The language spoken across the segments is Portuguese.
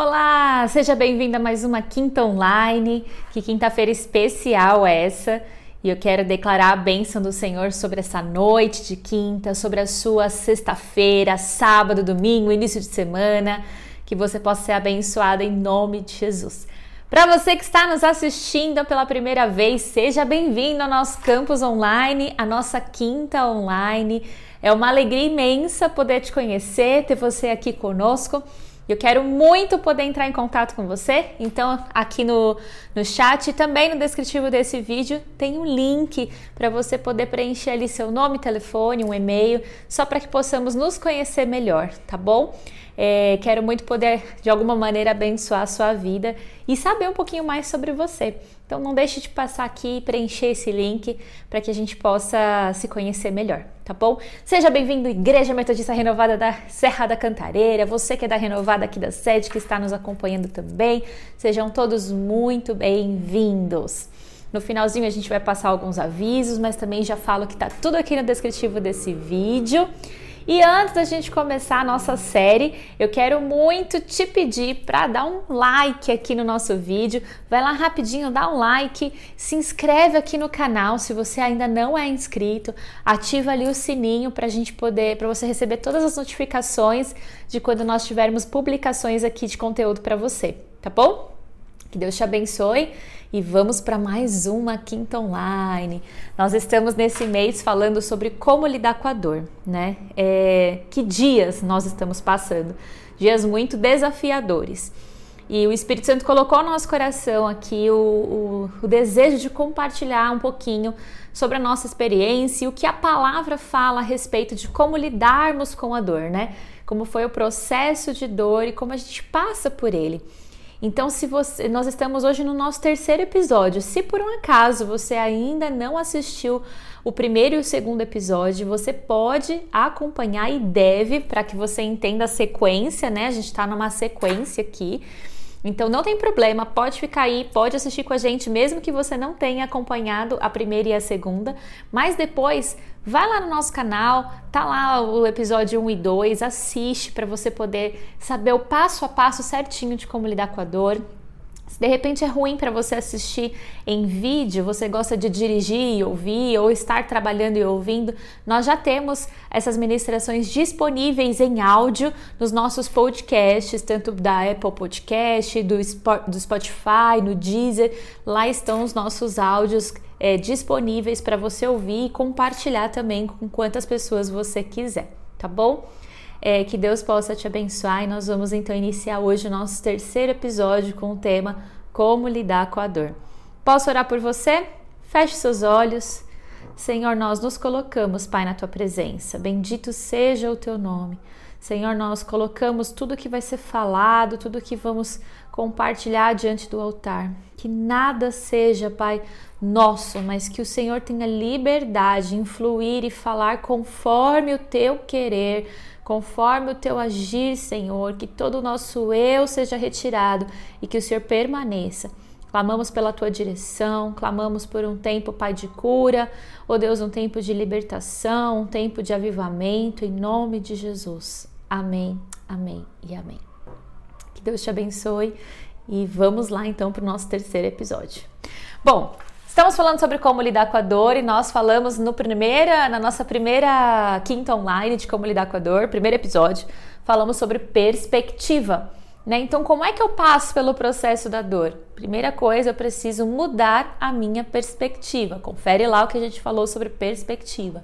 Olá, seja bem-vindo a mais uma Quinta Online. Que quinta-feira especial essa. E eu quero declarar a bênção do Senhor sobre essa noite de quinta, sobre a sua sexta-feira, sábado, domingo, início de semana. Que você possa ser abençoada em nome de Jesus. Para você que está nos assistindo pela primeira vez, seja bem-vindo ao nosso campus online, a nossa quinta online. É uma alegria imensa poder te conhecer, ter você aqui conosco. Eu quero muito poder entrar em contato com você, então aqui no, no chat e também no descritivo desse vídeo tem um link para você poder preencher ali seu nome, telefone, um e-mail, só para que possamos nos conhecer melhor, tá bom? É, quero muito poder de alguma maneira abençoar a sua vida e saber um pouquinho mais sobre você. Então não deixe de passar aqui e preencher esse link para que a gente possa se conhecer melhor, tá bom? Seja bem-vindo Igreja Metodista Renovada da Serra da Cantareira, você que é da Renovada aqui da sede que está nos acompanhando também. Sejam todos muito bem-vindos. No finalzinho a gente vai passar alguns avisos, mas também já falo que tá tudo aqui no descritivo desse vídeo. E antes da gente começar a nossa série, eu quero muito te pedir para dar um like aqui no nosso vídeo. Vai lá rapidinho, dá um like, se inscreve aqui no canal se você ainda não é inscrito, ativa ali o sininho para a gente poder, para você receber todas as notificações de quando nós tivermos publicações aqui de conteúdo para você, tá bom? Que Deus te abençoe e vamos para mais uma quinta online. Nós estamos nesse mês falando sobre como lidar com a dor, né? É, que dias nós estamos passando? Dias muito desafiadores. E o Espírito Santo colocou no nosso coração aqui o, o, o, desejo de compartilhar um pouquinho sobre a nossa experiência e o que a palavra fala a respeito de como lidarmos com a dor, né? Como foi o processo de dor e como a gente passa por ele. Então, se você, nós estamos hoje no nosso terceiro episódio. Se por um acaso você ainda não assistiu o primeiro e o segundo episódio, você pode acompanhar e deve para que você entenda a sequência, né? A gente está numa sequência aqui. Então não tem problema, pode ficar aí, pode assistir com a gente, mesmo que você não tenha acompanhado a primeira e a segunda, mas depois vai lá no nosso canal, tá lá o episódio 1 e 2, assiste para você poder saber o passo a passo certinho de como lidar com a dor. Se de repente é ruim para você assistir em vídeo, você gosta de dirigir e ouvir ou estar trabalhando e ouvindo, nós já temos essas ministrações disponíveis em áudio nos nossos podcasts, tanto da Apple Podcast, do, Spotify, no Deezer. Lá estão os nossos áudios é, disponíveis para você ouvir e compartilhar também com quantas pessoas você quiser, tá bom? É, que Deus possa te abençoar e nós vamos então iniciar hoje o nosso terceiro episódio com o tema Como lidar com a dor. Posso orar por você? Feche seus olhos. Senhor, nós nos colocamos, Pai, na tua presença. Bendito seja o teu nome. Senhor, nós colocamos tudo que vai ser falado, tudo que vamos compartilhar diante do altar. Que nada seja, Pai, nosso, mas que o Senhor tenha liberdade, influir e falar conforme o teu querer, conforme o teu agir, Senhor, que todo o nosso eu seja retirado e que o Senhor permaneça. Clamamos pela tua direção, clamamos por um tempo, Pai, de cura, ó oh Deus, um tempo de libertação, um tempo de avivamento, em nome de Jesus. Amém, amém e amém. Que Deus te abençoe e vamos lá então para o nosso terceiro episódio. Bom, Estamos falando sobre como lidar com a dor e nós falamos no primeira, na nossa primeira quinta online de como lidar com a dor, primeiro episódio, falamos sobre perspectiva. Né? Então, como é que eu passo pelo processo da dor? Primeira coisa, eu preciso mudar a minha perspectiva. Confere lá o que a gente falou sobre perspectiva.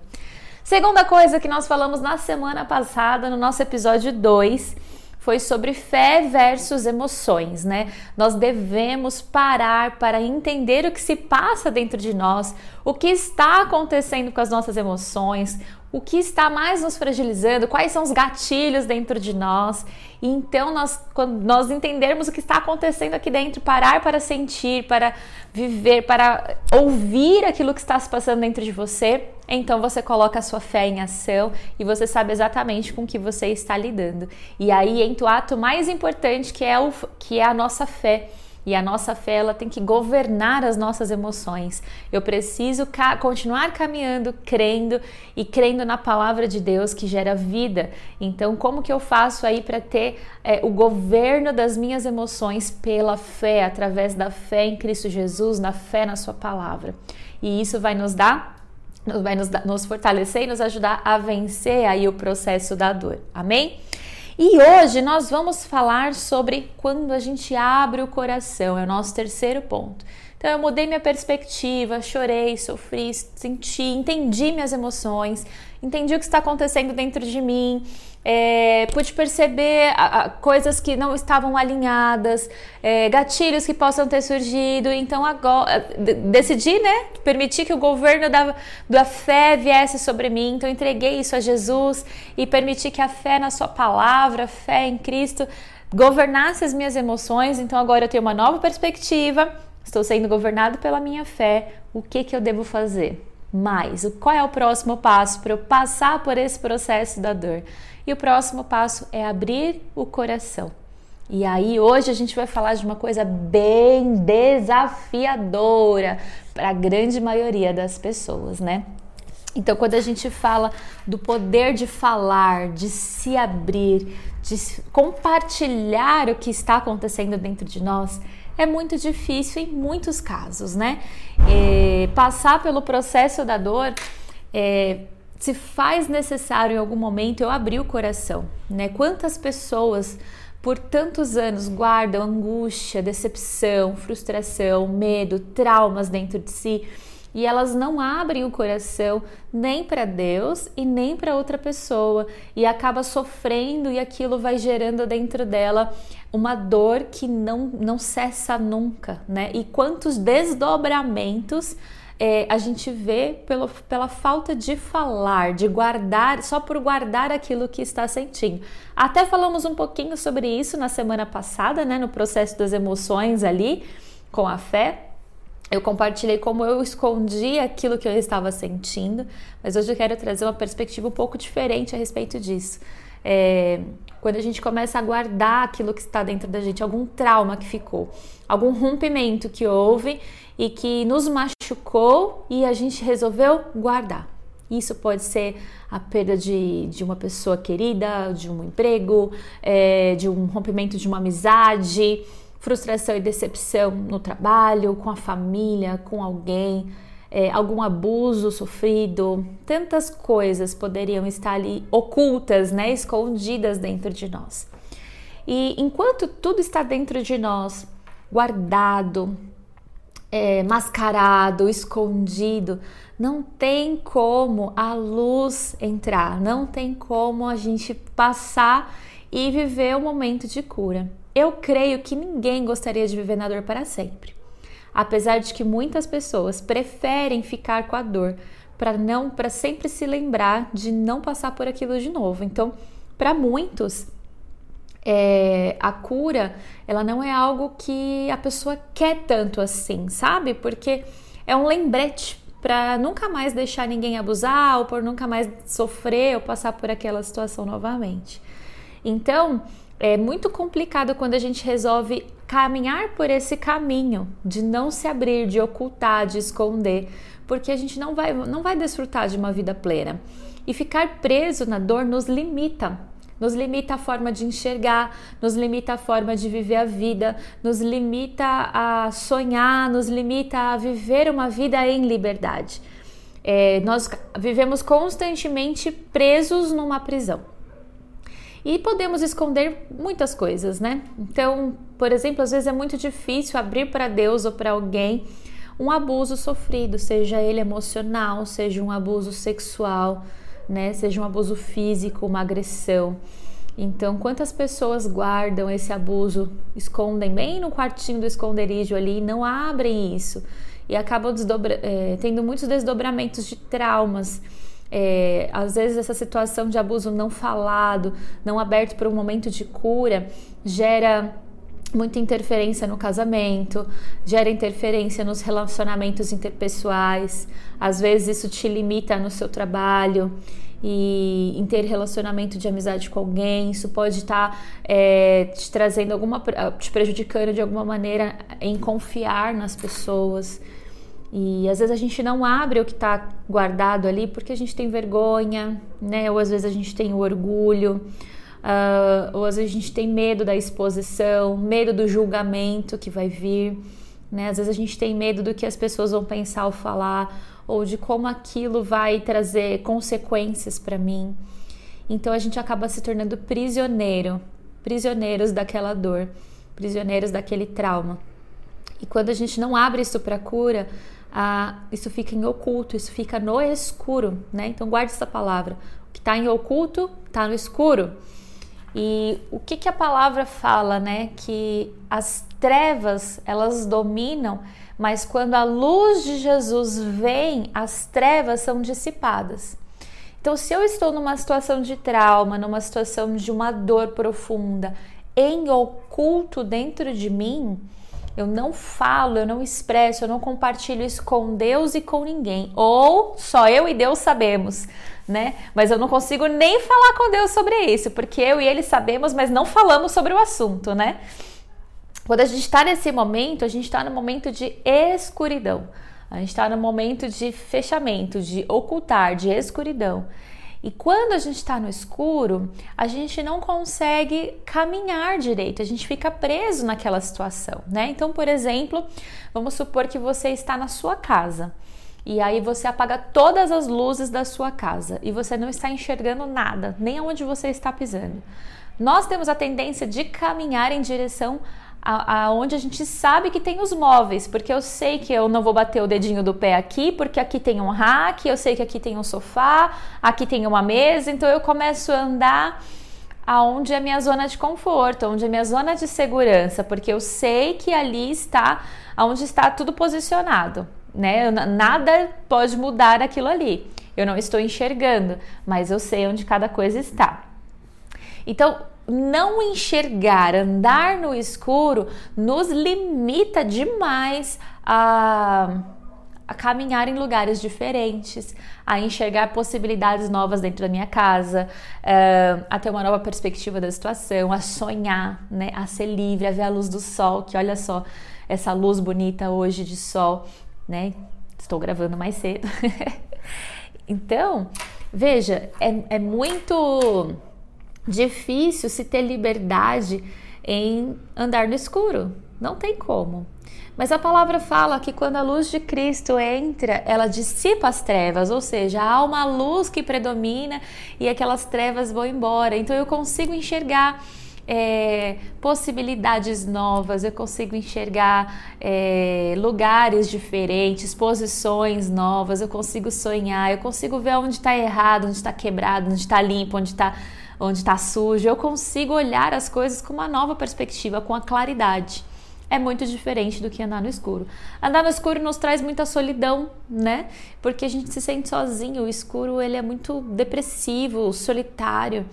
Segunda coisa que nós falamos na semana passada, no nosso episódio 2, foi sobre fé versus emoções, né? Nós devemos parar para entender o que se passa dentro de nós, o que está acontecendo com as nossas emoções, o que está mais nos fragilizando, quais são os gatilhos dentro de nós. E então, nós, quando nós entendermos o que está acontecendo aqui dentro, parar para sentir, para viver, para ouvir aquilo que está se passando dentro de você, então você coloca a sua fé em ação e você sabe exatamente com que você está lidando. E aí entra o ato mais importante que é, o, que é a nossa fé E a nossa fé ela tem que governar as nossas emoções. Eu preciso ca continuar caminhando, crendo e crendo na palavra de Deus que gera vida. Então, como que eu faço aí para ter é, o governo das minhas emoções pela fé, através da fé em Cristo Jesus, na fé na Sua palavra? E isso vai nos dar vai nos, nos fortalecer e nos ajudar a vencer aí o processo da dor. Amém? E hoje nós vamos falar sobre quando a gente abre o coração, é o nosso terceiro ponto. Então eu mudei minha perspectiva, chorei, sofri, senti, entendi minhas emoções, entendi o que está acontecendo dentro de mim, é, pude perceber a, a, coisas que não estavam alinhadas, é, gatilhos que possam ter surgido. Então agora decidi, né, permitir que o governo da, da fé viesse sobre mim. Então entreguei isso a Jesus e permiti que a fé na Sua palavra, fé em Cristo, governasse as minhas emoções. Então agora eu tenho uma nova perspectiva. Estou sendo governado pela minha fé. O que que eu devo fazer? Mais. Qual é o próximo passo para eu passar por esse processo da dor? E o próximo passo é abrir o coração. E aí, hoje a gente vai falar de uma coisa bem desafiadora para a grande maioria das pessoas, né? Então, quando a gente fala do poder de falar, de se abrir, de compartilhar o que está acontecendo dentro de nós, é muito difícil em muitos casos, né? Passar pelo processo da dor é, se faz necessário em algum momento eu abrir o coração, né? Quantas pessoas por tantos anos guardam angústia, decepção, frustração, medo, traumas dentro de si e elas não abrem o coração nem para Deus e nem para outra pessoa e acaba sofrendo e aquilo vai gerando dentro dela uma dor que não não cessa nunca, né? E quantos desdobramentos é, a gente vê pelo, pela falta de falar, de guardar, só por guardar aquilo que está sentindo. Até falamos um pouquinho sobre isso na semana passada, né, no processo das emoções ali com a fé. Eu compartilhei como eu escondi aquilo que eu estava sentindo, mas hoje eu quero trazer uma perspectiva um pouco diferente a respeito disso. É, quando a gente começa a guardar aquilo que está dentro da gente, algum trauma que ficou, algum rompimento que houve e que nos machucou e a gente resolveu guardar. Isso pode ser a perda de, de uma pessoa querida, de um emprego, é, de um rompimento de uma amizade, frustração e decepção no trabalho, com a família, com alguém, é, algum abuso sofrido, tantas coisas poderiam estar ali ocultas, né, escondidas dentro de nós. E enquanto tudo está dentro de nós, guardado, é, mascarado, escondido, não tem como a luz entrar, não tem como a gente passar e viver o momento de cura. Eu creio que ninguém gostaria de viver na dor para sempre. Apesar de que muitas pessoas preferem ficar com a dor para não para sempre se lembrar de não passar por aquilo de novo. Então, para muitos, é, a cura ela não é algo que a pessoa quer tanto assim, sabe? Porque é um lembrete para nunca mais deixar ninguém abusar ou por nunca mais sofrer ou passar por aquela situação novamente. Então, é muito complicado quando a gente resolve caminhar por esse caminho de não se abrir, de ocultar, de esconder, porque a gente não vai, não vai desfrutar de uma vida plena. E ficar preso na dor nos limita, nos limita a forma de enxergar, nos limita a forma de viver a vida, nos limita a sonhar, nos limita a viver uma vida em liberdade. É, nós vivemos constantemente presos numa prisão. E podemos esconder muitas coisas, né? Então, por exemplo, às vezes é muito difícil abrir para Deus ou para alguém um abuso sofrido, seja ele emocional, seja um abuso sexual, né? Seja um abuso físico, uma agressão. Então, quantas pessoas guardam esse abuso, escondem bem no quartinho do esconderijo ali, não abrem isso e acabam é, tendo muitos desdobramentos de traumas. É, às vezes essa situação de abuso não falado, não aberto para um momento de cura, gera muita interferência no casamento, gera interferência nos relacionamentos interpessoais, às vezes isso te limita no seu trabalho. e em ter relacionamento de amizade com alguém, isso pode estar tá, é, te trazendo alguma, te prejudicando de alguma maneira em confiar nas pessoas. E às vezes a gente não abre o que está guardado ali porque a gente tem vergonha, né? Ou às vezes a gente tem o orgulho, uh, ou às vezes a gente tem medo da exposição, medo do julgamento que vai vir, né? Às vezes a gente tem medo do que as pessoas vão pensar ou falar, ou de como aquilo vai trazer consequências para mim. Então a gente acaba se tornando prisioneiro, prisioneiros daquela dor, prisioneiros daquele trauma. E quando a gente não abre isso para cura, ah, isso fica em oculto, isso fica no escuro, né? Então guarde essa palavra. O que está em oculto está no escuro. E o que, que a palavra fala, né? Que as trevas elas dominam mas quando a luz de Jesus vem, as trevas são dissipadas. Então, se eu estou numa situação de trauma, numa situação de uma dor profunda, em oculto dentro de mim, eu não falo, eu não expresso, eu não compartilho isso com Deus e com ninguém. Ou só eu e Deus sabemos, né? Mas eu não consigo nem falar com Deus sobre isso, porque eu e ele sabemos, mas não falamos sobre o assunto, né? Quando a gente está nesse momento, a gente está no momento de escuridão. A gente está no momento de fechamento, de ocultar, de escuridão. E quando a gente está no escuro, a gente não consegue caminhar direito, a gente fica preso naquela situação, né? Então, por exemplo, vamos supor que você está na sua casa e aí você apaga todas as luzes da sua casa e você não está enxergando nada, nem aonde você está pisando. Nós temos a tendência de caminhar em direção aonde a, a gente sabe que tem os móveis, porque eu sei que eu não vou bater o dedinho do pé aqui, porque aqui tem um rack, eu sei que aqui tem um sofá, aqui tem uma mesa, então eu começo a andar aonde é minha zona de conforto, onde é minha zona de segurança, porque eu sei que ali está aonde está tudo posicionado, né? Nada pode mudar aquilo ali. Eu não estou enxergando, mas eu sei onde cada coisa está. Então, não enxergar, andar no escuro, nos limita demais a, a caminhar em lugares diferentes, a enxergar possibilidades novas dentro da minha casa, a ter uma nova perspectiva da situação, a sonhar, né, a ser livre, a ver a luz do sol, que olha só essa luz bonita hoje de sol, né? Estou gravando mais cedo. então, veja, é, é muito difícil se ter liberdade em andar no escuro. Não tem como. Mas a palavra fala que quando a luz de Cristo entra, ela dissipa as trevas, ou seja, há uma luz que predomina e aquelas trevas vão embora. Então eu consigo enxergar é, possibilidades novas, eu consigo enxergar é, lugares diferentes, posições novas, eu consigo sonhar, eu consigo ver onde está errado, onde está quebrado, onde está limpo, onde está onde está sujo, eu consigo olhar as coisas com uma nova perspectiva, com a claridade. É muito diferente do que andar no escuro. Andar no escuro nos traz muita solidão, né? Porque a gente se sente sozinho. O escuro ele é muito depressivo, solitário.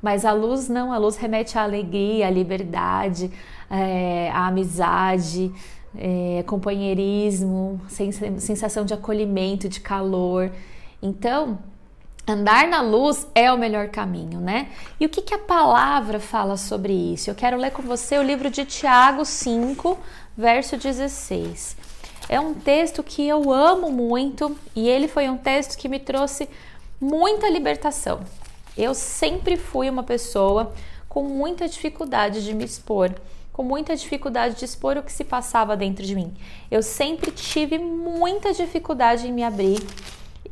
Mas a luz não, a luz remete à alegria, à liberdade, é, à amizade, é, companheirismo, sensação de acolhimento, de calor. Então, Andar na luz é o melhor caminho, né? E o que, que a palavra fala sobre isso? Eu quero ler com você o livro de Tiago 5, verso 16. É um texto que eu amo muito e ele foi um texto que me trouxe muita libertação. Eu sempre fui uma pessoa com muita dificuldade de me expor, com muita dificuldade de expor o que se passava dentro de mim. Eu sempre tive muita dificuldade em me abrir.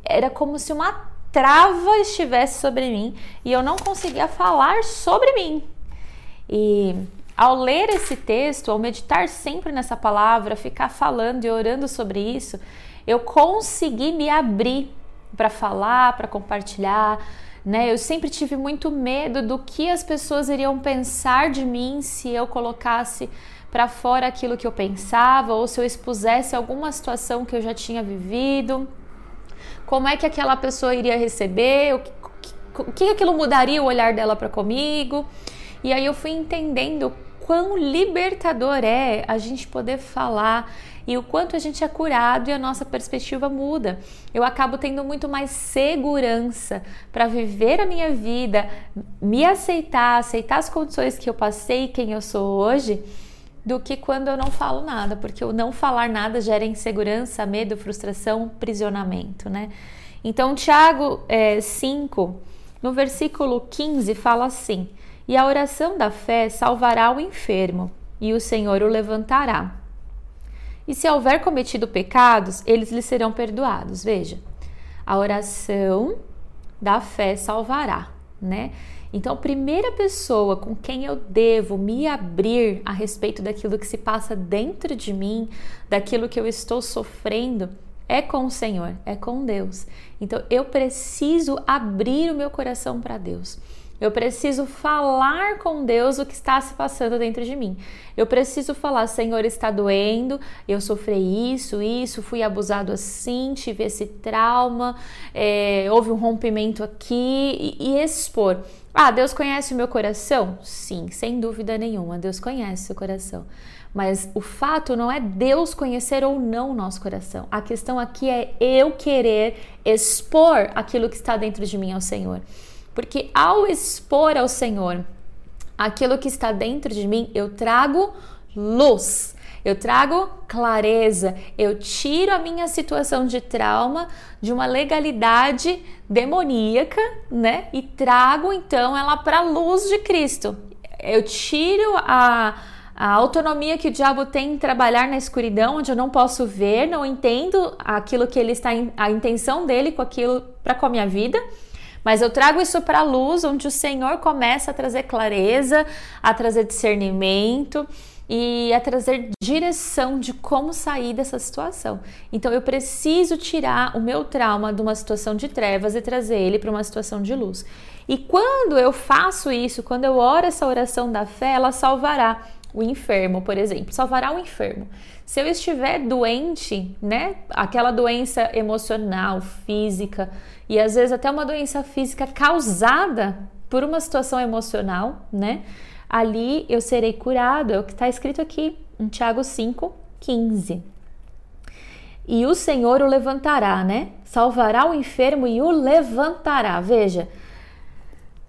Era como se uma trava estivesse sobre mim e eu não conseguia falar sobre mim. E ao ler esse texto, ao meditar sempre nessa palavra, ficar falando e orando sobre isso, eu consegui me abrir para falar, para compartilhar. Né? Eu sempre tive muito medo do que as pessoas iriam pensar de mim se eu colocasse para fora aquilo que eu pensava ou se eu expusesse alguma situação que eu já tinha vivido como é que aquela pessoa iria receber, o que, o que aquilo mudaria o olhar dela para comigo. E aí eu fui entendendo quão libertador é a gente poder falar e o quanto a gente é curado e a nossa perspectiva muda. Eu acabo tendo muito mais segurança para viver a minha vida, me aceitar, aceitar as condições que eu passei, quem eu sou hoje, do que quando eu não falo nada, porque o não falar nada gera insegurança, medo, frustração, prisionamento, né? Então, Tiago é, 5, no versículo 15, fala assim: E a oração da fé salvará o enfermo, e o Senhor o levantará. E se houver cometido pecados, eles lhe serão perdoados. Veja, a oração da fé salvará, né? Então, a primeira pessoa com quem eu devo me abrir a respeito daquilo que se passa dentro de mim, daquilo que eu estou sofrendo, é com o Senhor, é com Deus. Então, eu preciso abrir o meu coração para Deus. Eu preciso falar com Deus o que está se passando dentro de mim. Eu preciso falar, Senhor, está doendo, eu sofri isso, isso, fui abusado assim, tive esse trauma, é, houve um rompimento aqui e, e expor. Ah, Deus conhece o meu coração? Sim, sem dúvida nenhuma, Deus conhece o coração. Mas o fato não é Deus conhecer ou não o nosso coração. A questão aqui é eu querer expor aquilo que está dentro de mim ao Senhor. Porque ao expor ao Senhor aquilo que está dentro de mim, eu trago luz. Eu trago clareza, eu tiro a minha situação de trauma de uma legalidade demoníaca, né? E trago então ela para a luz de Cristo. Eu tiro a, a autonomia que o diabo tem em trabalhar na escuridão, onde eu não posso ver, não entendo aquilo que ele está, a intenção dele com aquilo para com a minha vida mas eu trago isso para a luz, onde o Senhor começa a trazer clareza, a trazer discernimento e a trazer direção de como sair dessa situação. Então eu preciso tirar o meu trauma de uma situação de trevas e trazer ele para uma situação de luz. E quando eu faço isso, quando eu oro essa oração da fé, ela salvará o enfermo, por exemplo, salvará o enfermo. Se eu estiver doente, né, aquela doença emocional, física, e às vezes até uma doença física causada por uma situação emocional, né? Ali eu serei curado, é o que está escrito aqui em Tiago 5, 15. E o Senhor o levantará, né? Salvará o enfermo e o levantará. Veja,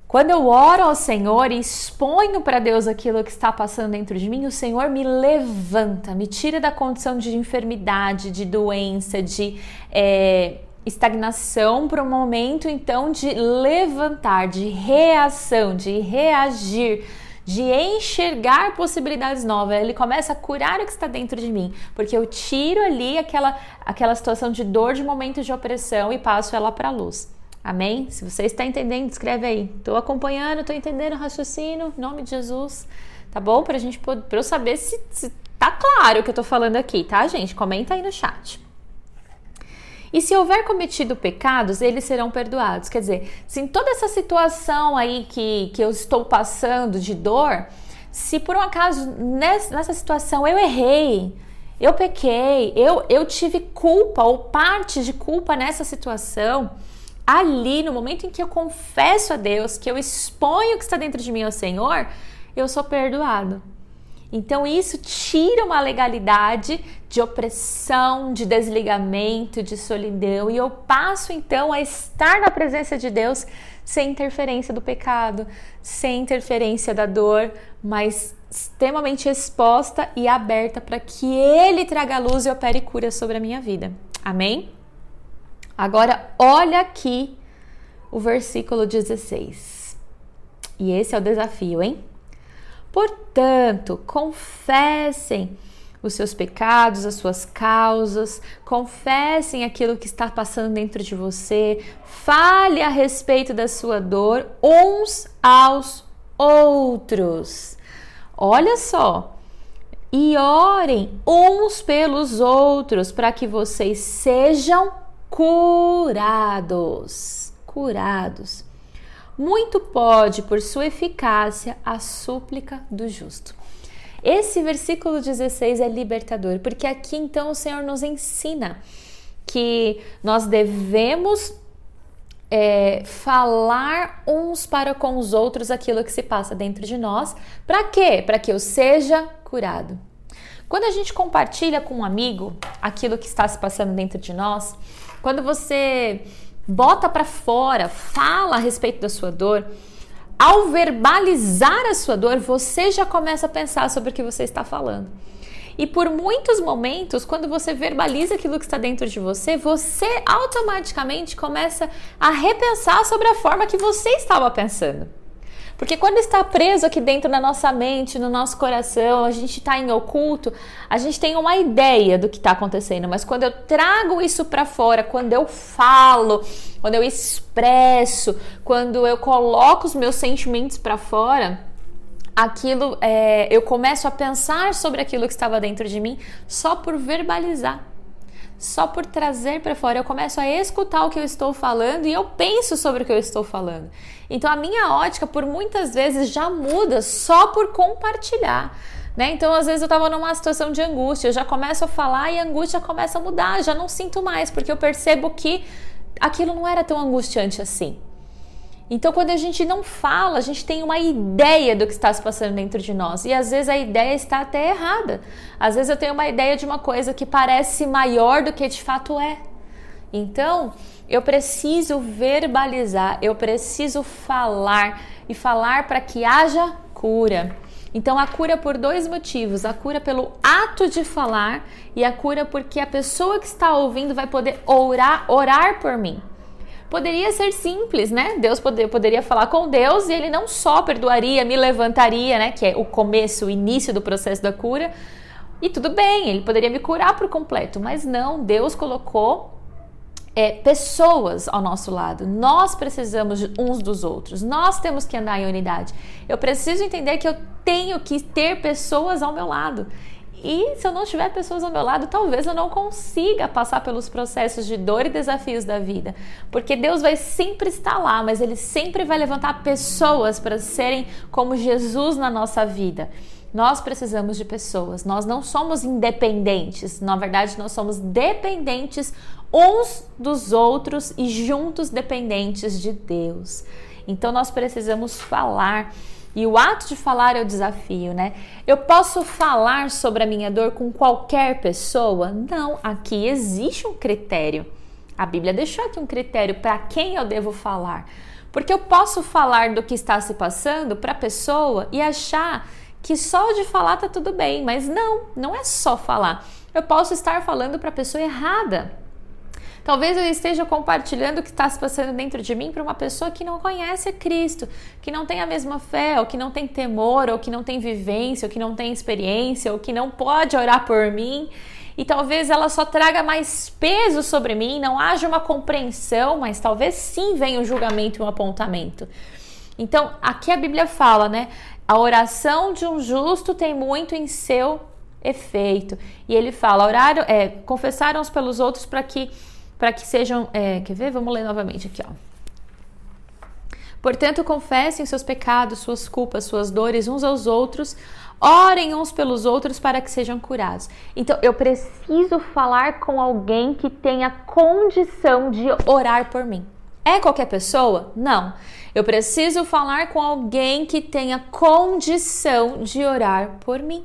quando eu oro ao Senhor e exponho para Deus aquilo que está passando dentro de mim, o Senhor me levanta, me tira da condição de enfermidade, de doença, de é, estagnação para um momento então de levantar, de reação, de reagir, de enxergar possibilidades novas. Ele começa a curar o que está dentro de mim, porque eu tiro ali aquela, aquela situação de dor de momento de opressão e passo ela para a luz. Amém? Se você está entendendo, escreve aí. Estou acompanhando, estou entendendo o raciocínio, em nome de Jesus. Tá bom? Para gente para eu saber se, se tá claro o que eu estou falando aqui, tá, gente? Comenta aí no chat. E se houver cometido pecados, eles serão perdoados. Quer dizer, se em toda essa situação aí que, que eu estou passando de dor, se por um acaso nessa, nessa situação eu errei, eu pequei, eu, eu tive culpa ou parte de culpa nessa situação, ali no momento em que eu confesso a Deus, que eu exponho o que está dentro de mim ao Senhor, eu sou perdoado. Então isso tira uma legalidade de opressão, de desligamento, de solidão e eu passo então a estar na presença de Deus sem interferência do pecado, sem interferência da dor, mas extremamente exposta e aberta para que ele traga luz e opere cura sobre a minha vida. Amém? Agora olha aqui o versículo 16. E esse é o desafio, hein? Portanto, confessem os seus pecados, as suas causas, confessem aquilo que está passando dentro de você, fale a respeito da sua dor uns aos outros. Olha só, e orem uns pelos outros para que vocês sejam curados. Curados. Muito pode, por sua eficácia, a súplica do justo. Esse versículo 16 é libertador, porque aqui então o Senhor nos ensina que nós devemos é, falar uns para com os outros aquilo que se passa dentro de nós. Para quê? Para que eu seja curado. Quando a gente compartilha com um amigo aquilo que está se passando dentro de nós, quando você bota para fora, fala a respeito da sua dor, ao verbalizar a sua dor, você já começa a pensar sobre o que você está falando. E por muitos momentos, quando você verbaliza aquilo que está dentro de você, você automaticamente começa a repensar sobre a forma que você estava pensando. Porque quando está preso aqui dentro da nossa mente, no nosso coração, a gente está em oculto, a gente tem uma ideia do que está acontecendo. Mas quando eu trago isso para fora, quando eu falo, quando eu expresso, quando eu coloco os meus sentimentos para fora, aquilo, é, eu começo a pensar sobre aquilo que estava dentro de mim só por verbalizar só por trazer para fora, eu começo a escutar o que eu estou falando e eu penso sobre o que eu estou falando. Então a minha ótica por muitas vezes já muda só por compartilhar. Né? Então, às vezes eu estava numa situação de angústia, eu já começo a falar e a angústia começa a mudar, já não sinto mais, porque eu percebo que aquilo não era tão angustiante assim. Então, quando a gente não fala, a gente tem uma ideia do que está se passando dentro de nós. E às vezes a ideia está até errada. Às vezes eu tenho uma ideia de uma coisa que parece maior do que de fato é. Então, eu preciso verbalizar, eu preciso falar e falar para que haja cura. Então, a cura por dois motivos: a cura pelo ato de falar e a cura porque a pessoa que está ouvindo vai poder orar, orar por mim. Poderia ser simples, né? Deus poder, poderia falar com Deus e ele não só perdoaria, me levantaria, né? Que é o começo, o início do processo da cura. E tudo bem, ele poderia me curar por completo, mas não, Deus colocou é, pessoas ao nosso lado. Nós precisamos uns dos outros. Nós temos que andar em unidade. Eu preciso entender que eu tenho que ter pessoas ao meu lado. E se eu não tiver pessoas ao meu lado, talvez eu não consiga passar pelos processos de dor e desafios da vida. Porque Deus vai sempre estar lá, mas Ele sempre vai levantar pessoas para serem como Jesus na nossa vida. Nós precisamos de pessoas, nós não somos independentes, na verdade, nós somos dependentes uns dos outros e juntos dependentes de Deus. Então, nós precisamos falar e o ato de falar é o desafio, né? Eu posso falar sobre a minha dor com qualquer pessoa? Não, aqui existe um critério. A Bíblia deixou aqui um critério para quem eu devo falar. Porque eu posso falar do que está se passando para a pessoa e achar que só de falar tá tudo bem, mas não, não é só falar. Eu posso estar falando para a pessoa errada. Talvez eu esteja compartilhando o que está se passando dentro de mim para uma pessoa que não conhece Cristo, que não tem a mesma fé, ou que não tem temor, ou que não tem vivência, ou que não tem experiência, ou que não pode orar por mim. E talvez ela só traga mais peso sobre mim, não haja uma compreensão, mas talvez sim venha o um julgamento e um apontamento. Então, aqui a Bíblia fala, né? A oração de um justo tem muito em seu efeito. E ele fala: oraram, é, confessaram uns pelos outros para que para que sejam. É, quer ver? Vamos ler novamente aqui, ó. Portanto, confessem seus pecados, suas culpas, suas dores uns aos outros, orem uns pelos outros para que sejam curados. Então, eu preciso falar com alguém que tenha condição de orar por mim. É qualquer pessoa? Não. Eu preciso falar com alguém que tenha condição de orar por mim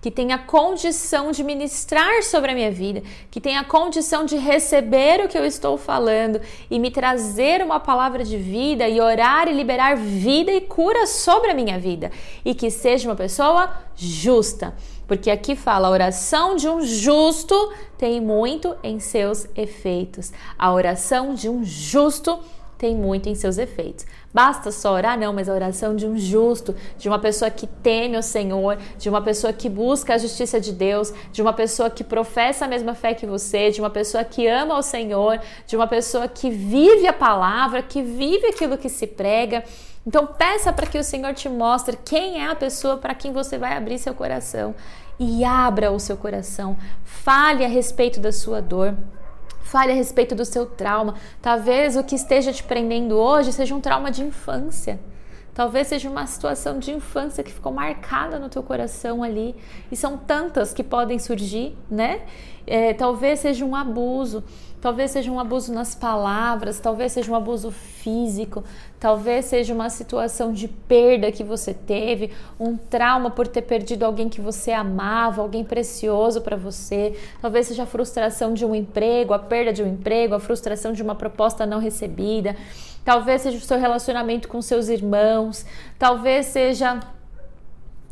que tenha condição de ministrar sobre a minha vida, que tenha condição de receber o que eu estou falando e me trazer uma palavra de vida e orar e liberar vida e cura sobre a minha vida, e que seja uma pessoa justa. Porque aqui fala, a oração de um justo tem muito em seus efeitos. A oração de um justo tem muito em seus efeitos. Basta só orar? Não, mas a oração de um justo, de uma pessoa que teme o Senhor, de uma pessoa que busca a justiça de Deus, de uma pessoa que professa a mesma fé que você, de uma pessoa que ama o Senhor, de uma pessoa que vive a palavra, que vive aquilo que se prega. Então peça para que o Senhor te mostre quem é a pessoa para quem você vai abrir seu coração e abra o seu coração. Fale a respeito da sua dor. Fale a respeito do seu trauma. Talvez o que esteja te prendendo hoje seja um trauma de infância. Talvez seja uma situação de infância que ficou marcada no teu coração ali, e são tantas que podem surgir, né? É, talvez seja um abuso, talvez seja um abuso nas palavras, talvez seja um abuso físico, talvez seja uma situação de perda que você teve, um trauma por ter perdido alguém que você amava, alguém precioso para você, talvez seja a frustração de um emprego, a perda de um emprego, a frustração de uma proposta não recebida, talvez seja o seu relacionamento com seus irmãos, talvez seja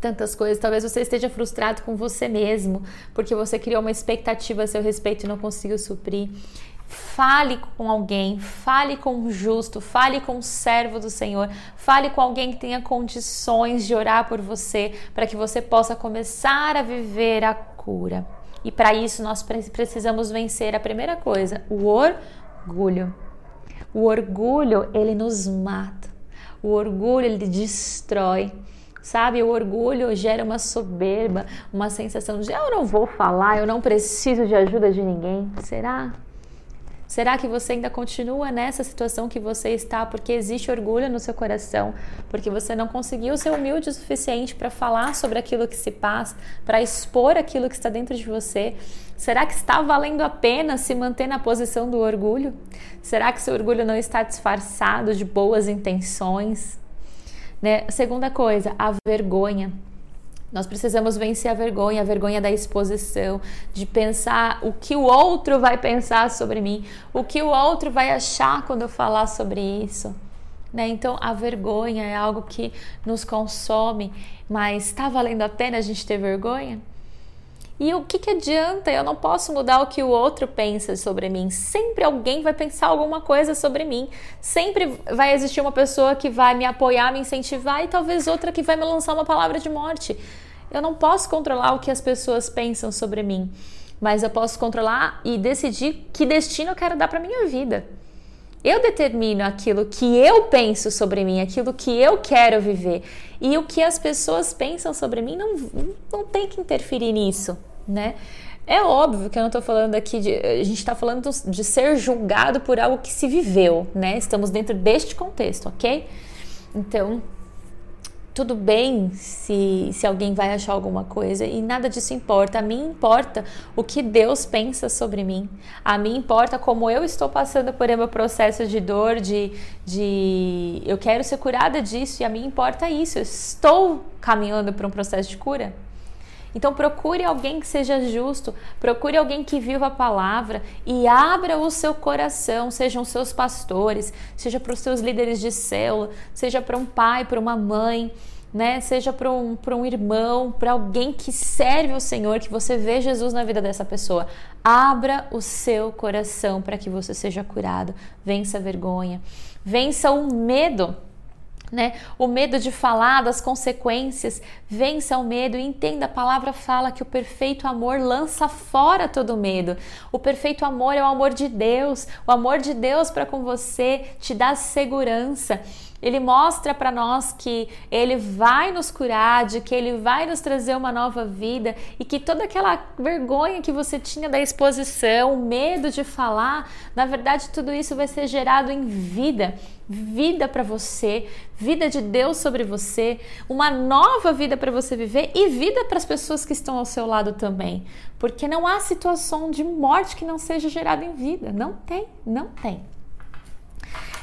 tantas coisas. Talvez você esteja frustrado com você mesmo, porque você criou uma expectativa a seu respeito e não conseguiu suprir. Fale com alguém, fale com um justo, fale com um servo do Senhor, fale com alguém que tenha condições de orar por você, para que você possa começar a viver a cura. E para isso nós precisamos vencer a primeira coisa, o orgulho. O orgulho, ele nos mata. O orgulho, ele destrói. Sabe, o orgulho gera uma soberba, uma sensação de eu não vou falar, eu não preciso de ajuda de ninguém. Será? Será que você ainda continua nessa situação que você está porque existe orgulho no seu coração, porque você não conseguiu ser humilde o suficiente para falar sobre aquilo que se passa, para expor aquilo que está dentro de você? Será que está valendo a pena se manter na posição do orgulho? Será que seu orgulho não está disfarçado de boas intenções? Né? Segunda coisa, a vergonha. Nós precisamos vencer a vergonha, a vergonha da exposição, de pensar o que o outro vai pensar sobre mim, o que o outro vai achar quando eu falar sobre isso. Né? Então, a vergonha é algo que nos consome, mas está valendo a pena a gente ter vergonha? E o que, que adianta? Eu não posso mudar o que o outro pensa sobre mim. Sempre alguém vai pensar alguma coisa sobre mim. Sempre vai existir uma pessoa que vai me apoiar, me incentivar e talvez outra que vai me lançar uma palavra de morte. Eu não posso controlar o que as pessoas pensam sobre mim, mas eu posso controlar e decidir que destino eu quero dar para minha vida. Eu determino aquilo que eu penso sobre mim, aquilo que eu quero viver. E o que as pessoas pensam sobre mim não, não tem que interferir nisso, né? É óbvio que eu não estou falando aqui de. A gente está falando de ser julgado por algo que se viveu, né? Estamos dentro deste contexto, ok? Então, tudo bem se, se alguém vai achar alguma coisa e nada disso importa. A mim importa o que Deus pensa sobre mim. A mim importa como eu estou passando por meu processo de dor, de, de eu quero ser curada disso e a mim importa isso. Eu estou caminhando para um processo de cura. Então procure alguém que seja justo, procure alguém que viva a palavra e abra o seu coração, sejam seus pastores, seja para os seus líderes de célula, seja para um pai, para uma mãe, né? Seja para um, um irmão, para alguém que serve ao Senhor, que você vê Jesus na vida dessa pessoa. Abra o seu coração para que você seja curado. Vença a vergonha, vença o medo né? O medo de falar das consequências, vença o medo e entenda, a palavra fala que o perfeito amor lança fora todo medo. O perfeito amor é o amor de Deus. O amor de Deus para com você te dá segurança. Ele mostra para nós que ele vai nos curar, de que ele vai nos trazer uma nova vida e que toda aquela vergonha que você tinha da exposição, o medo de falar, na verdade tudo isso vai ser gerado em vida vida para você, vida de Deus sobre você, uma nova vida para você viver e vida para as pessoas que estão ao seu lado também. Porque não há situação de morte que não seja gerada em vida. Não tem, não tem.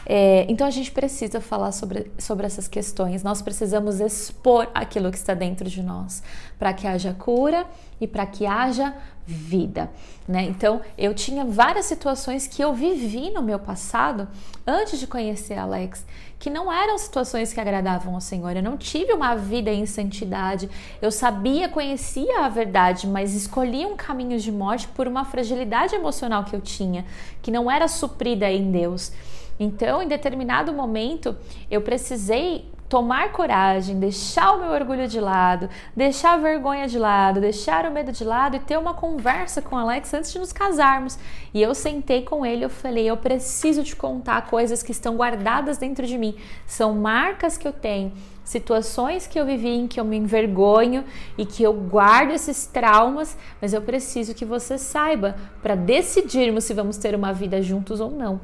É, então a gente precisa falar sobre, sobre essas questões, nós precisamos expor aquilo que está dentro de nós, para que haja cura e para que haja vida, né? Então eu tinha várias situações que eu vivi no meu passado antes de conhecer Alex, que não eram situações que agradavam ao Senhor. Eu não tive uma vida em santidade. Eu sabia, conhecia a verdade, mas escolhi um caminho de morte por uma fragilidade emocional que eu tinha, que não era suprida em Deus. Então, em determinado momento, eu precisei tomar coragem, deixar o meu orgulho de lado, deixar a vergonha de lado, deixar o medo de lado e ter uma conversa com o Alex antes de nos casarmos. E eu sentei com ele, eu falei: "Eu preciso te contar coisas que estão guardadas dentro de mim. São marcas que eu tenho, situações que eu vivi em que eu me envergonho e que eu guardo esses traumas, mas eu preciso que você saiba para decidirmos se vamos ter uma vida juntos ou não."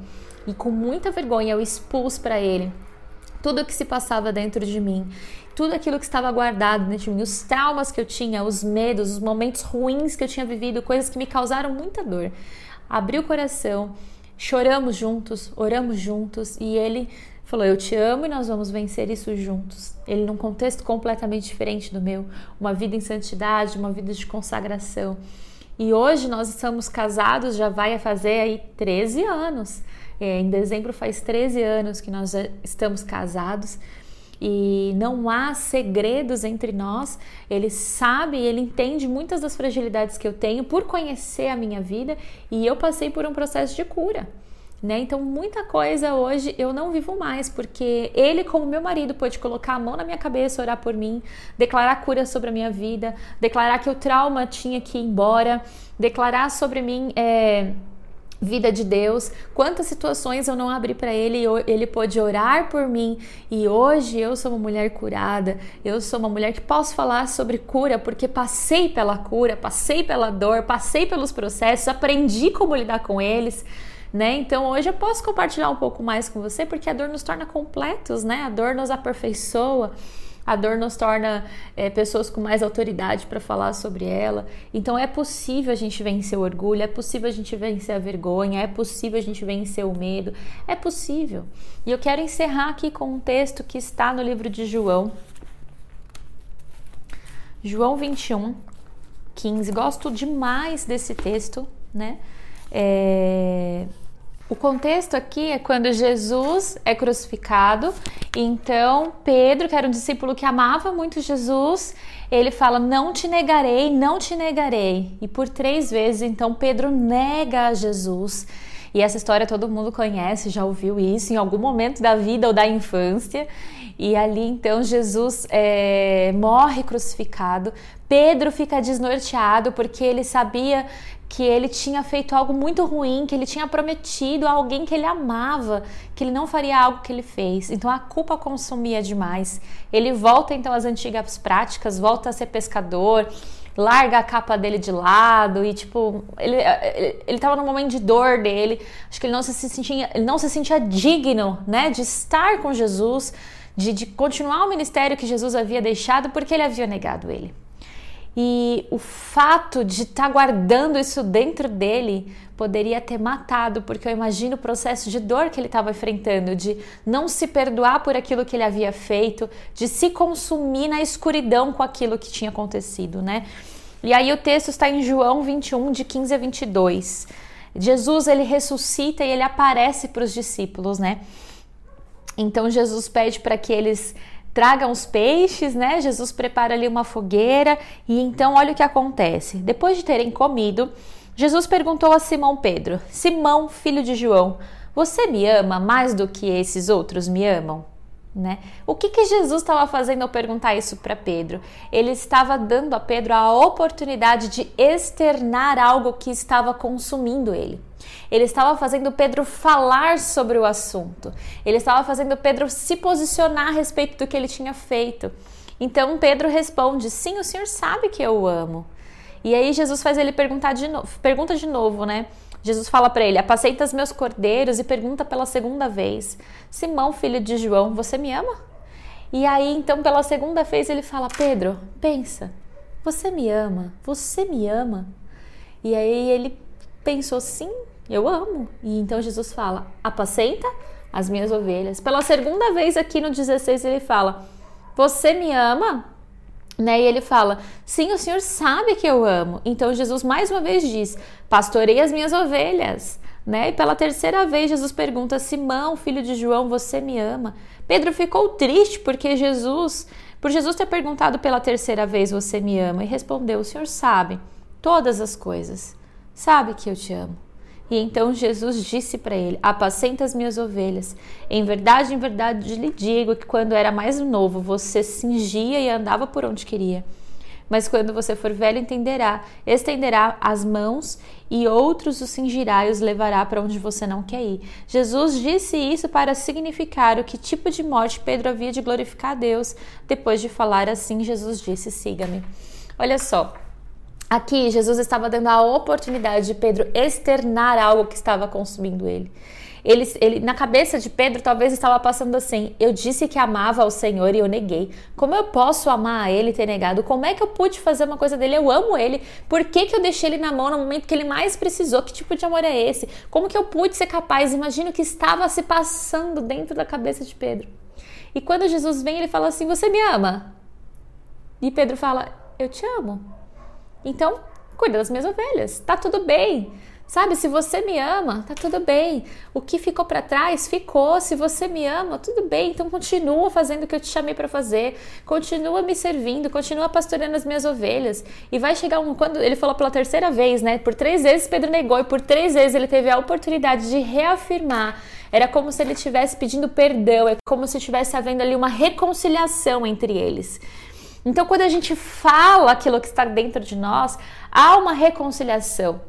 E com muita vergonha eu expus para ele tudo o que se passava dentro de mim, tudo aquilo que estava guardado dentro de mim, os traumas que eu tinha, os medos, os momentos ruins que eu tinha vivido, coisas que me causaram muita dor. Abri o coração, choramos juntos, oramos juntos e ele falou: Eu te amo e nós vamos vencer isso juntos. Ele, num contexto completamente diferente do meu, uma vida em santidade, uma vida de consagração. E hoje nós estamos casados, já vai fazer aí 13 anos. É, em dezembro faz 13 anos que nós estamos casados e não há segredos entre nós. Ele sabe, ele entende muitas das fragilidades que eu tenho por conhecer a minha vida e eu passei por um processo de cura. Né? Então, muita coisa hoje eu não vivo mais, porque ele, como meu marido, pôde colocar a mão na minha cabeça, orar por mim, declarar cura sobre a minha vida, declarar que o trauma tinha que ir embora, declarar sobre mim. É vida de Deus, quantas situações eu não abri para ele, ele pôde orar por mim e hoje eu sou uma mulher curada, eu sou uma mulher que posso falar sobre cura porque passei pela cura, passei pela dor, passei pelos processos, aprendi como lidar com eles. Né? Então hoje eu posso compartilhar um pouco mais com você porque a dor nos torna completos, né? A dor nos aperfeiçoa. A dor nos torna é, pessoas com mais autoridade para falar sobre ela. Então é possível a gente vencer o orgulho, é possível a gente vencer a vergonha, é possível a gente vencer o medo, é possível. E eu quero encerrar aqui com um texto que está no livro de João. João 21, 15. Gosto demais desse texto, né? É, o contexto aqui é quando Jesus é crucificado, então Pedro, que era um discípulo que amava muito Jesus, ele fala: Não te negarei, não te negarei. E por três vezes, então, Pedro nega a Jesus. E essa história todo mundo conhece, já ouviu isso em algum momento da vida ou da infância. E ali então Jesus é, morre crucificado. Pedro fica desnorteado porque ele sabia que ele tinha feito algo muito ruim, que ele tinha prometido a alguém que ele amava, que ele não faria algo que ele fez. Então a culpa consumia demais. Ele volta então às antigas práticas, volta a ser pescador, larga a capa dele de lado e tipo, ele ele, ele tava num momento de dor dele. Acho que ele não se sentia, ele não se sentia digno, né, de estar com Jesus, de, de continuar o ministério que Jesus havia deixado porque ele havia negado ele. E o fato de estar tá guardando isso dentro dele poderia ter matado, porque eu imagino o processo de dor que ele estava enfrentando, de não se perdoar por aquilo que ele havia feito, de se consumir na escuridão com aquilo que tinha acontecido, né? E aí o texto está em João 21, de 15 a 22. Jesus ele ressuscita e ele aparece para os discípulos, né? Então Jesus pede para que eles tragam os peixes, né? Jesus prepara ali uma fogueira e então olha o que acontece. Depois de terem comido, Jesus perguntou a Simão Pedro: Simão, filho de João, você me ama mais do que esses outros me amam? Né? O que, que Jesus estava fazendo ao perguntar isso para Pedro? Ele estava dando a Pedro a oportunidade de externar algo que estava consumindo ele. Ele estava fazendo Pedro falar sobre o assunto. Ele estava fazendo Pedro se posicionar a respeito do que ele tinha feito. Então Pedro responde: Sim, o Senhor sabe que eu o amo. E aí Jesus faz ele perguntar de novo, pergunta de novo, né? Jesus fala para ele: Apacenta os meus cordeiros e pergunta pela segunda vez: Simão, filho de João, você me ama? E aí, então, pela segunda vez, ele fala: Pedro, pensa, você me ama? Você me ama? E aí ele pensou: Sim, eu amo. E então Jesus fala: Apacenta as minhas ovelhas. Pela segunda vez aqui no 16, ele fala: Você me ama? Né? E ele fala: Sim, o Senhor sabe que eu amo. Então Jesus mais uma vez diz: Pastorei as minhas ovelhas. Né? E pela terceira vez Jesus pergunta: Simão, filho de João, você me ama? Pedro ficou triste porque Jesus, por Jesus ter perguntado pela terceira vez: Você me ama? E respondeu: O Senhor sabe todas as coisas, sabe que eu te amo. E então Jesus disse para ele: Apacenta as minhas ovelhas. Em verdade, em verdade lhe digo que quando era mais novo, você cingia e andava por onde queria. Mas quando você for velho, entenderá, estenderá as mãos e outros os cingirá e os levará para onde você não quer ir. Jesus disse isso para significar o que tipo de morte Pedro havia de glorificar a Deus. Depois de falar assim, Jesus disse: Siga-me. Olha só, Aqui, Jesus estava dando a oportunidade de Pedro externar algo que estava consumindo ele. Ele, ele, na cabeça de Pedro, talvez estava passando assim: eu disse que amava ao Senhor e eu neguei. Como eu posso amar a Ele e ter negado? Como é que eu pude fazer uma coisa dele? Eu amo Ele. Por que, que eu deixei Ele na mão no momento que Ele mais precisou? Que tipo de amor é esse? Como que eu pude ser capaz? Imagina o que estava se passando dentro da cabeça de Pedro. E quando Jesus vem, ele fala assim: Você me ama? E Pedro fala: Eu te amo. Então, cuida das minhas ovelhas. Tá tudo bem. Sabe, se você me ama, tá tudo bem. O que ficou para trás ficou. Se você me ama, tudo bem. Então continua fazendo o que eu te chamei para fazer. Continua me servindo, continua pastoreando as minhas ovelhas. E vai chegar um quando ele falou pela terceira vez, né? Por três vezes Pedro negou e por três vezes ele teve a oportunidade de reafirmar. Era como se ele estivesse pedindo perdão, é como se estivesse havendo ali uma reconciliação entre eles. Então, quando a gente fala aquilo que está dentro de nós, há uma reconciliação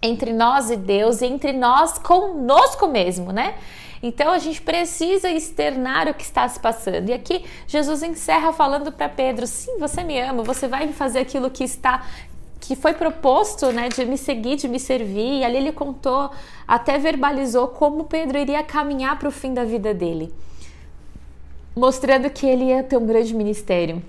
entre nós e Deus, e entre nós conosco mesmo, né? Então a gente precisa externar o que está se passando. E aqui Jesus encerra falando para Pedro: sim, você me ama, você vai fazer aquilo que está que foi proposto, né, de me seguir, de me servir. E ali ele contou, até verbalizou como Pedro iria caminhar para o fim da vida dele, mostrando que ele ia ter um grande ministério.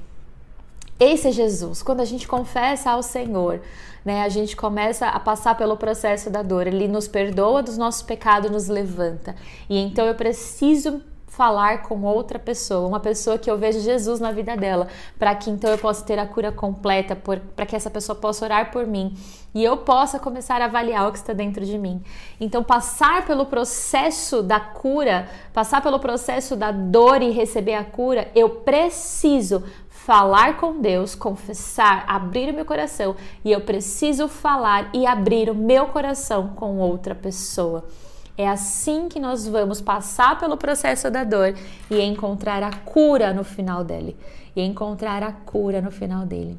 Esse é Jesus. Quando a gente confessa ao Senhor, né, a gente começa a passar pelo processo da dor. Ele nos perdoa dos nossos pecados, nos levanta. E então eu preciso falar com outra pessoa, uma pessoa que eu vejo Jesus na vida dela, para que então eu possa ter a cura completa, para que essa pessoa possa orar por mim e eu possa começar a avaliar o que está dentro de mim. Então, passar pelo processo da cura, passar pelo processo da dor e receber a cura, eu preciso falar com Deus, confessar, abrir o meu coração e eu preciso falar e abrir o meu coração com outra pessoa. É assim que nós vamos passar pelo processo da dor e encontrar a cura no final dele. E encontrar a cura no final dele.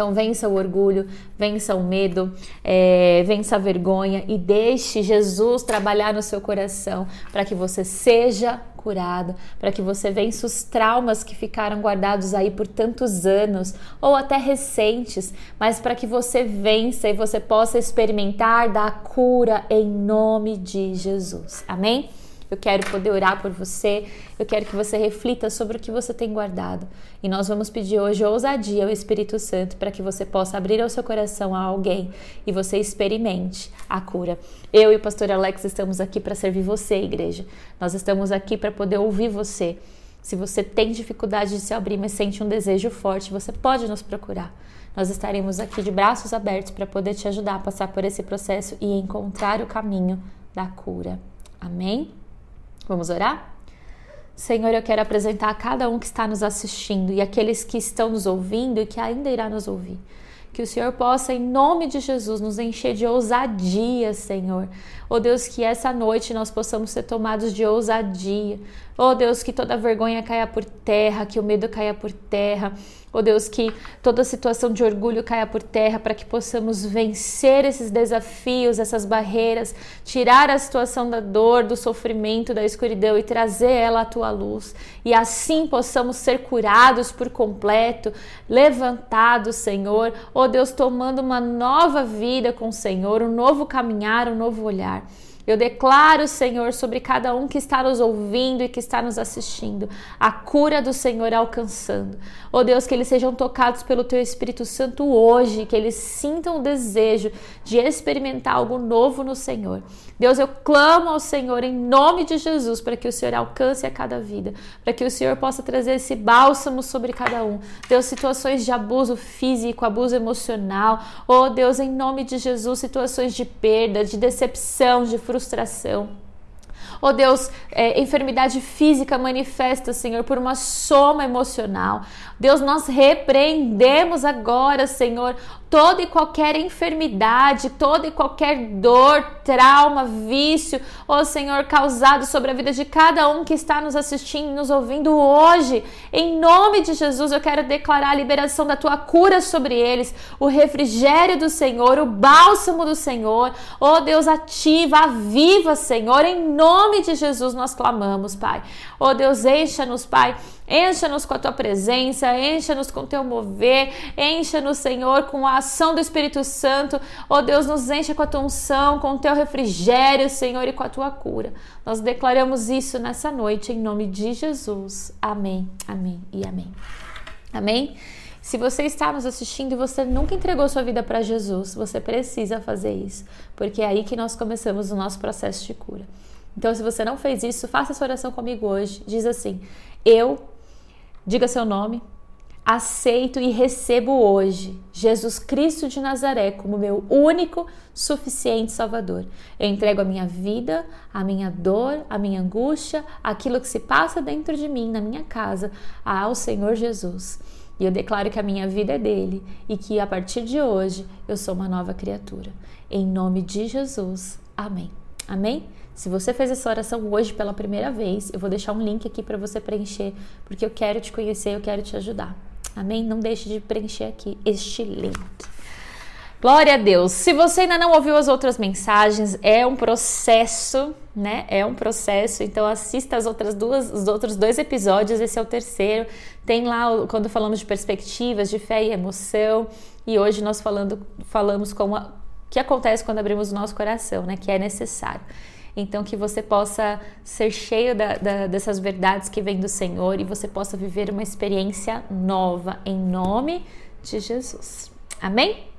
Então, vença o orgulho, vença o medo, é, vença a vergonha e deixe Jesus trabalhar no seu coração para que você seja curado, para que você vença os traumas que ficaram guardados aí por tantos anos ou até recentes, mas para que você vença e você possa experimentar da cura em nome de Jesus. Amém? Eu quero poder orar por você. Eu quero que você reflita sobre o que você tem guardado. E nós vamos pedir hoje ousadia ao Espírito Santo para que você possa abrir o seu coração a alguém e você experimente a cura. Eu e o pastor Alex estamos aqui para servir você, igreja. Nós estamos aqui para poder ouvir você. Se você tem dificuldade de se abrir, mas sente um desejo forte, você pode nos procurar. Nós estaremos aqui de braços abertos para poder te ajudar a passar por esse processo e encontrar o caminho da cura. Amém? Vamos orar? Senhor, eu quero apresentar a cada um que está nos assistindo e aqueles que estão nos ouvindo e que ainda irá nos ouvir. Que o Senhor possa, em nome de Jesus, nos encher de ousadia, Senhor. Oh Deus, que essa noite nós possamos ser tomados de ousadia. Oh Deus, que toda vergonha caia por terra, que o medo caia por terra Oh Deus, que toda situação de orgulho caia por terra para que possamos vencer esses desafios, essas barreiras, tirar a situação da dor, do sofrimento, da escuridão e trazer ela à tua luz. E assim possamos ser curados por completo, levantados, Senhor. Oh Deus, tomando uma nova vida com o Senhor, um novo caminhar, um novo olhar. Eu declaro, Senhor, sobre cada um que está nos ouvindo e que está nos assistindo, a cura do Senhor alcançando. Oh Deus, que eles sejam tocados pelo Teu Espírito Santo hoje, que eles sintam o desejo de experimentar algo novo no Senhor. Deus, eu clamo ao Senhor em nome de Jesus para que o Senhor alcance a cada vida, para que o Senhor possa trazer esse bálsamo sobre cada um. Deus, situações de abuso físico, abuso emocional. Oh Deus, em nome de Jesus, situações de perda, de decepção, de frustração. Oh Deus, é, enfermidade física manifesta, Senhor, por uma soma emocional. Deus, nós repreendemos agora, Senhor, toda e qualquer enfermidade, toda e qualquer dor, trauma, vício, ó Senhor, causado sobre a vida de cada um que está nos assistindo, nos ouvindo hoje. Em nome de Jesus, eu quero declarar a liberação da tua cura sobre eles, o refrigério do Senhor, o bálsamo do Senhor. Ó Deus, ativa, aviva, Senhor. Em nome de Jesus nós clamamos, Pai. Ó Deus, encha-nos, Pai Encha-nos com a tua presença, encha-nos com o teu mover, encha-nos, Senhor, com a ação do Espírito Santo. Oh Deus, nos encha com a tua unção, com o teu refrigério, Senhor, e com a tua cura. Nós declaramos isso nessa noite, em nome de Jesus. Amém, amém e amém. Amém? Se você está nos assistindo e você nunca entregou sua vida para Jesus, você precisa fazer isso, porque é aí que nós começamos o nosso processo de cura. Então, se você não fez isso, faça essa oração comigo hoje. Diz assim: Eu, diga seu nome, aceito e recebo hoje Jesus Cristo de Nazaré como meu único, suficiente Salvador. Eu entrego a minha vida, a minha dor, a minha angústia, aquilo que se passa dentro de mim, na minha casa, ao Senhor Jesus. E eu declaro que a minha vida é dele e que a partir de hoje eu sou uma nova criatura. Em nome de Jesus. Amém. Amém? Se você fez essa oração hoje pela primeira vez, eu vou deixar um link aqui para você preencher, porque eu quero te conhecer, eu quero te ajudar. Amém? Não deixe de preencher aqui este link. Glória a Deus. Se você ainda não ouviu as outras mensagens, é um processo, né? É um processo. Então assista as outras duas, os outros dois episódios. Esse é o terceiro. Tem lá quando falamos de perspectivas, de fé e emoção. E hoje nós falando, falamos com o que acontece quando abrimos o nosso coração, né? Que é necessário. Então, que você possa ser cheio da, da, dessas verdades que vêm do Senhor e você possa viver uma experiência nova em nome de Jesus. Amém?